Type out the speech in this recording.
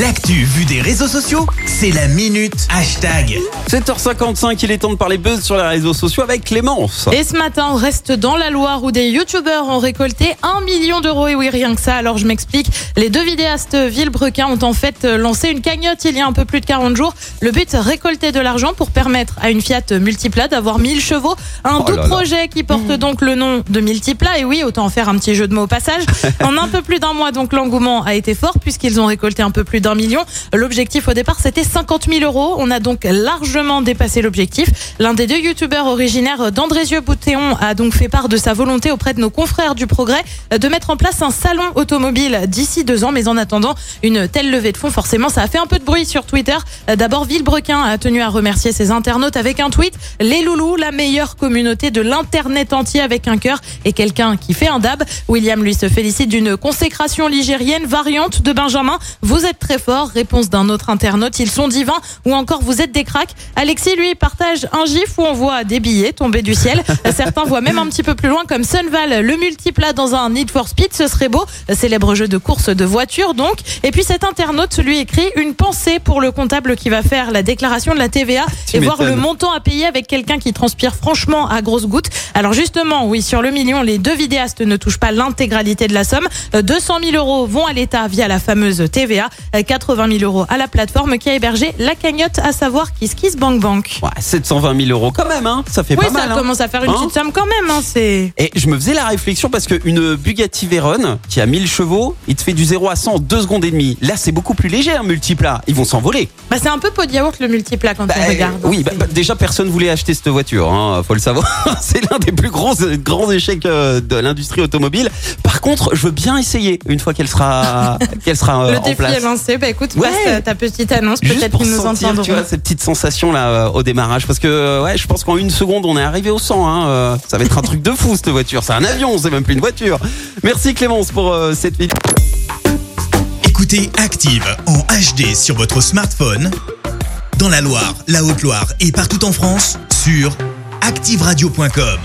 L'actu vue des réseaux sociaux, c'est la minute hashtag. 7h55, il est temps de parler buzz sur les réseaux sociaux avec Clémence. Et ce matin, on reste dans la Loire où des youtubeurs ont récolté un million d'euros. Et oui, rien que ça. Alors je m'explique. Les deux vidéastes Villebrequin ont en fait lancé une cagnotte il y a un peu plus de 40 jours. Le but, récolter de l'argent pour permettre à une Fiat Multipla d'avoir 1000 chevaux. Un Oh doux là là. projet qui porte donc le nom de Multipla. Et oui, autant en faire un petit jeu de mots au passage. en un peu plus d'un mois, donc l'engouement a été fort puisqu'ils ont récolté un peu plus d'un million. L'objectif au départ, c'était 50 000 euros. On a donc largement dépassé l'objectif. L'un des deux youtubeurs originaires d'Andrézieux-Boutéon a donc fait part de sa volonté auprès de nos confrères du Progrès de mettre en place un salon automobile d'ici deux ans. Mais en attendant une telle levée de fonds, forcément, ça a fait un peu de bruit sur Twitter. D'abord, Villebrequin a tenu à remercier ses internautes avec un tweet. Les loulous, la meilleure communauté de l'internet entier avec un cœur et quelqu'un qui fait un dab. William lui se félicite d'une consécration ligérienne variante de Benjamin. Vous êtes très fort. Réponse d'un autre internaute. Ils sont divins ou encore vous êtes des cracks. Alexis lui partage un gif où on voit des billets tomber du ciel. Certains voient même un petit peu plus loin comme Sunval le multiplat dans un Need for Speed. Ce serait beau. Célèbre jeu de course de voiture donc. Et puis cet internaute lui écrit une pensée pour le comptable qui va faire la déclaration de la TVA Tu et voir le montant à payer avec quelqu'un qui transpire franchement à grosses gouttes. Alors justement, oui, sur le million, les deux vidéastes ne touchent pas l'intégralité de la somme. Euh, 200 000 euros vont à l'État via la fameuse TVA, euh, 80 000 euros à la plateforme qui a hébergé la cagnotte, à savoir KissKissBankBank. Ouais, 720 000 euros quand même, hein. ça fait Oui, pas ça mal. hein. commence à faire une Hein petite somme quand même. Hein, c'est Et je me faisais la réflexion parce qu'une Bugatti Veyron qui a 1000 chevaux, il te fait du 0 à 100 en 2 secondes et demie. Là, c'est beaucoup plus léger un multiplat. Ils vont s'envoler. bah, c'est un peu pot de yaourt le multiplat quand Bah, on regarde. oui, bah, bah, déjà personne voulait acheter cette voiture, hein, faut le savoir. c'est l'un des plus gros grands échecs euh, de l'industrie automobile. Par contre, je veux bien essayer une fois qu'elle sera qu'elle sera euh, le en défi place. est lancé. Bah écoute, Ouais. passe ta petite annonce. Peut-être pour qu'ils nous sentir, entendront. tu vois, ces petites sensations là euh, au démarrage, parce que euh, ouais, je pense qu'en une seconde on est arrivé au 100. Hein, euh, ça va être un truc de fou cette voiture. C'est un avion, c'est même plus une voiture. Merci Clémence pour euh, cette vidéo. Écoutez Active en HD sur votre smartphone, dans la Loire, la Haute-Loire et partout en France, sur activeradio.com.